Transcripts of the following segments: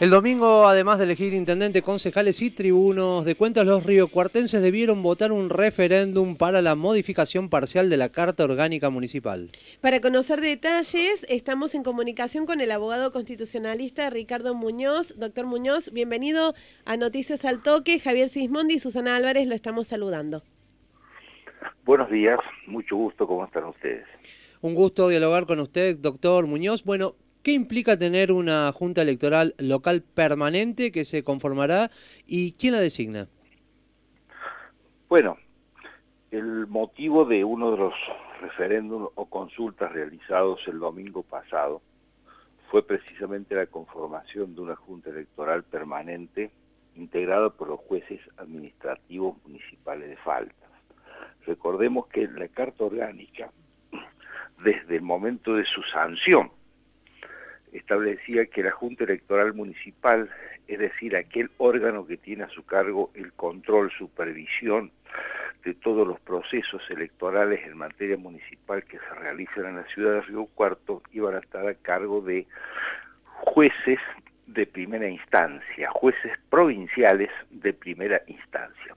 El domingo, además de elegir intendente, concejales y tribunos de cuentas, los riocuartenses debieron votar un referéndum para la modificación parcial de la Carta Orgánica Municipal. Para conocer detalles, estamos en comunicación con el abogado constitucionalista Ricardo Muñoz. Doctor Muñoz, bienvenido a Noticias al Toque. Javier Sismondi y Susana Álvarez lo estamos saludando. Buenos días, mucho gusto, ¿cómo están ustedes? Un gusto dialogar con usted, doctor Muñoz. Bueno, ¿Qué implica tener una junta electoral local permanente que se conformará y quién la designa? Bueno, el motivo de uno de los referéndums o consultas realizados el domingo pasado fue precisamente la conformación de una junta electoral permanente integrada por los jueces administrativos municipales de faltas. Recordemos que la Carta Orgánica, desde el momento de su sanción, establecía que la Junta Electoral Municipal, es decir, aquel órgano que tiene a su cargo el control, supervisión de todos los procesos electorales en materia municipal que se realizan en la ciudad de Río Cuarto, iban a estar a cargo de jueces de primera instancia, jueces provinciales de primera instancia.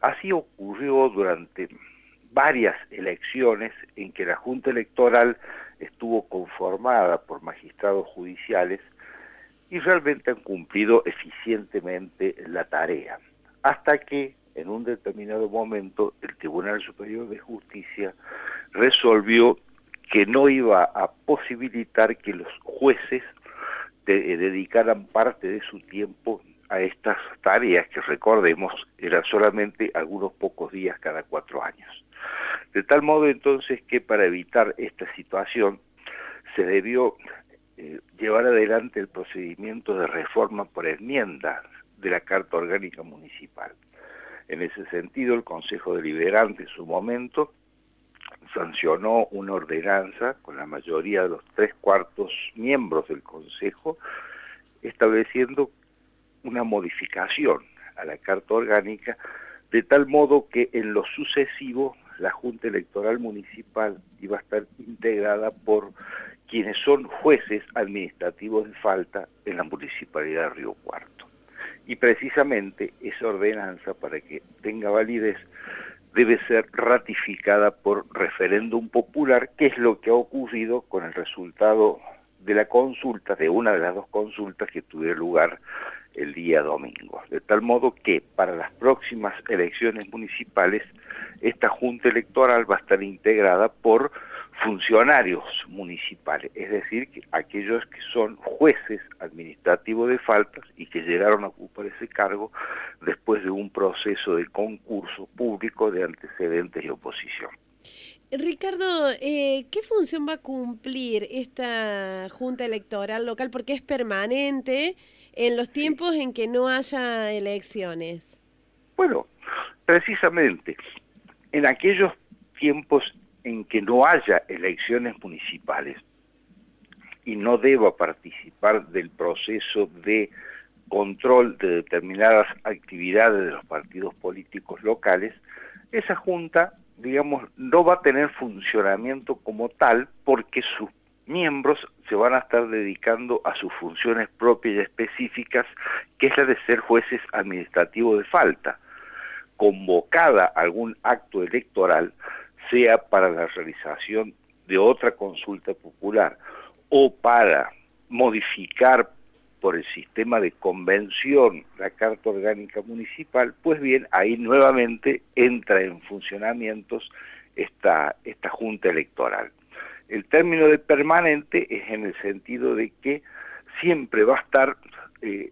Así ocurrió durante varias elecciones en que la Junta Electoral estuvo conformada por magistrados judiciales y realmente han cumplido eficientemente la tarea, hasta que en un determinado momento el Tribunal Superior de Justicia resolvió que no iba a posibilitar que los jueces eh, dedicaran parte de su tiempo a estas tareas que recordemos eran solamente algunos pocos días cada cuatro años. De tal modo entonces que para evitar esta situación se debió eh, llevar adelante el procedimiento de reforma por enmienda de la Carta Orgánica Municipal. En ese sentido, el Consejo Deliberante en su momento sancionó una ordenanza con la mayoría de los tres cuartos miembros del Consejo, estableciendo una modificación a la Carta Orgánica, de tal modo que en lo sucesivo la Junta Electoral Municipal iba a estar integrada por quienes son jueces administrativos de falta en la Municipalidad de Río Cuarto. Y precisamente esa ordenanza, para que tenga validez, debe ser ratificada por referéndum popular, que es lo que ha ocurrido con el resultado de la consulta, de una de las dos consultas que tuvieron lugar el día domingo. De tal modo que para las próximas elecciones municipales, esta Junta Electoral va a estar integrada por funcionarios municipales, es decir, aquellos que son jueces administrativos de faltas y que llegaron a ocupar ese cargo después de un proceso de concurso público de antecedentes y oposición. Ricardo, eh, ¿qué función va a cumplir esta Junta Electoral local? Porque es permanente en los tiempos en que no haya elecciones. Bueno, precisamente, en aquellos tiempos en que no haya elecciones municipales y no deba participar del proceso de control de determinadas actividades de los partidos políticos locales, esa junta, digamos, no va a tener funcionamiento como tal porque sus miembros se van a estar dedicando a sus funciones propias y específicas, que es la de ser jueces administrativos de falta. Convocada algún acto electoral, sea para la realización de otra consulta popular o para modificar por el sistema de convención la Carta Orgánica Municipal, pues bien, ahí nuevamente entra en funcionamientos esta, esta Junta Electoral. El término de permanente es en el sentido de que siempre va a estar eh,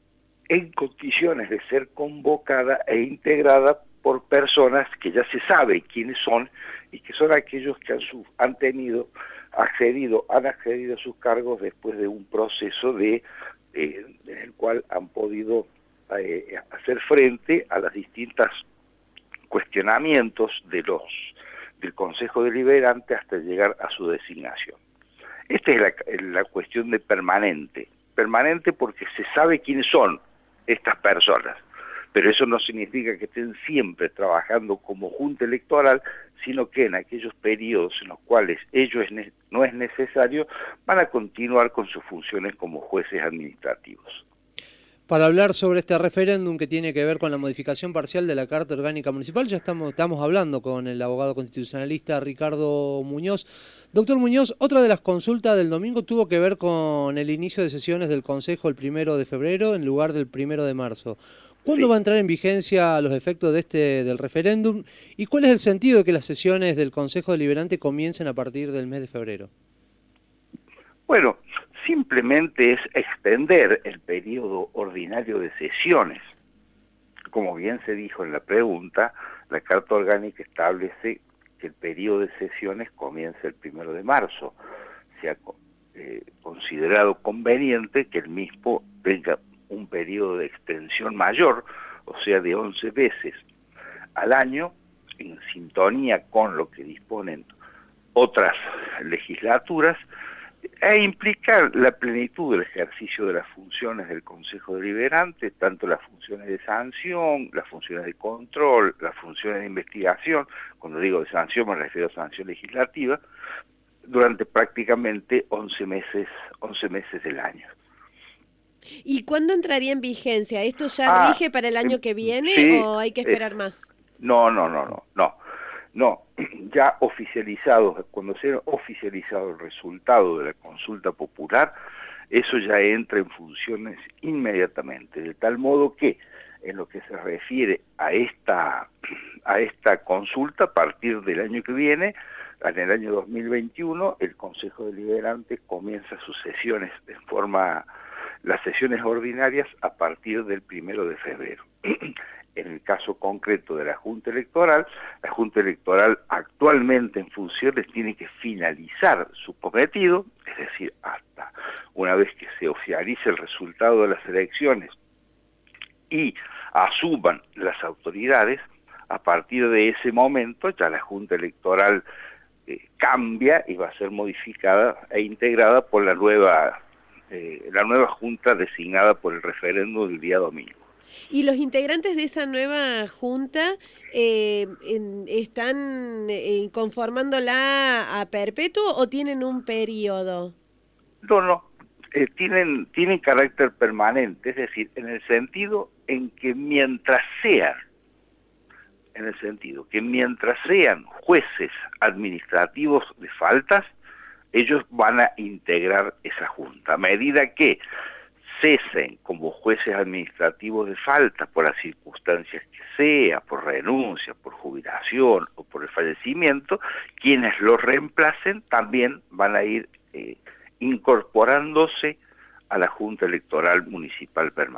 en condiciones de ser convocada e integrada por personas que ya se sabe quiénes son y que son aquellos que han, han tenido accedido, han accedido a sus cargos después de un proceso de, eh, en el cual han podido eh, hacer frente a los distintos cuestionamientos de los del Consejo Deliberante hasta llegar a su designación. Esta es la, cuestión de permanente. Permanente porque se sabe quiénes son estas personas. Pero eso no significa que estén siempre trabajando como junta electoral, sino que en aquellos periodos en los cuales ello no es necesario, van a continuar con sus funciones como jueces administrativos. Para hablar sobre este referéndum que tiene que ver con la modificación parcial de la Carta Orgánica Municipal, ya estamos, estamos hablando con el abogado constitucionalista Ricardo Muñoz. Doctor Muñoz, otra de las consultas del domingo tuvo que ver con el inicio de sesiones del Consejo el primero de febrero en lugar del primero de marzo. ¿Cuándo va a entrar en vigencia los efectos de este del referéndum y cuál es el sentido de que las sesiones del Consejo Deliberante comiencen a partir del mes de febrero? Bueno, simplemente es extender el periodo ordinario de sesiones. Como bien se dijo en la pregunta, la Carta Orgánica establece que el periodo de sesiones comienza el primero de marzo. Se ha eh, considerado conveniente que el mismo tenga un periodo de extensión mayor, o sea, de 11 veces al año, en sintonía con lo que disponen otras legislaturas, e implicar la plenitud del ejercicio de las funciones del Consejo Deliberante, tanto las funciones de sanción, las funciones de control, las funciones de investigación, cuando digo de sanción me refiero a sanción legislativa, durante prácticamente 11 meses, 11 meses del año. ¿Y cuándo entraría en vigencia? ¿Esto ya ah, rige para el año que viene o hay que esperar más? No, no, no, no, no. No, ya oficializado, cuando sea oficializado el resultado de la consulta popular, eso ya entra en funciones inmediatamente, de tal modo que en lo que se refiere a esta, a esta consulta, a partir del año que viene, en el año 2021, el Consejo Deliberante comienza sus sesiones en forma, las sesiones ordinarias a partir del primero de febrero. en el caso concreto de la Junta Electoral, la Junta Electoral actualmente en funciones tiene que finalizar su cometido, es decir, hasta una vez que se oficialice el resultado de las elecciones y asuman las autoridades, a partir de ese momento ya la Junta Electoral eh, cambia y va a ser modificada e integrada por la nueva, eh, la nueva Junta designada por el referéndum del día domingo. ¿Y los integrantes de esa nueva junta eh, están eh, conformándola a perpetuo o tienen un periodo? No, no, eh, tienen, tienen carácter permanente, es decir, en el sentido en que mientras sean, en el sentido que mientras sean jueces administrativos de faltas, ellos van a integrar esa junta, a medida que cesen como jueces administrativos de falta por las circunstancias que sea, por renuncia, por jubilación o por el fallecimiento, quienes los reemplacen también van a ir eh, incorporándose a la Junta Electoral Municipal Permanente.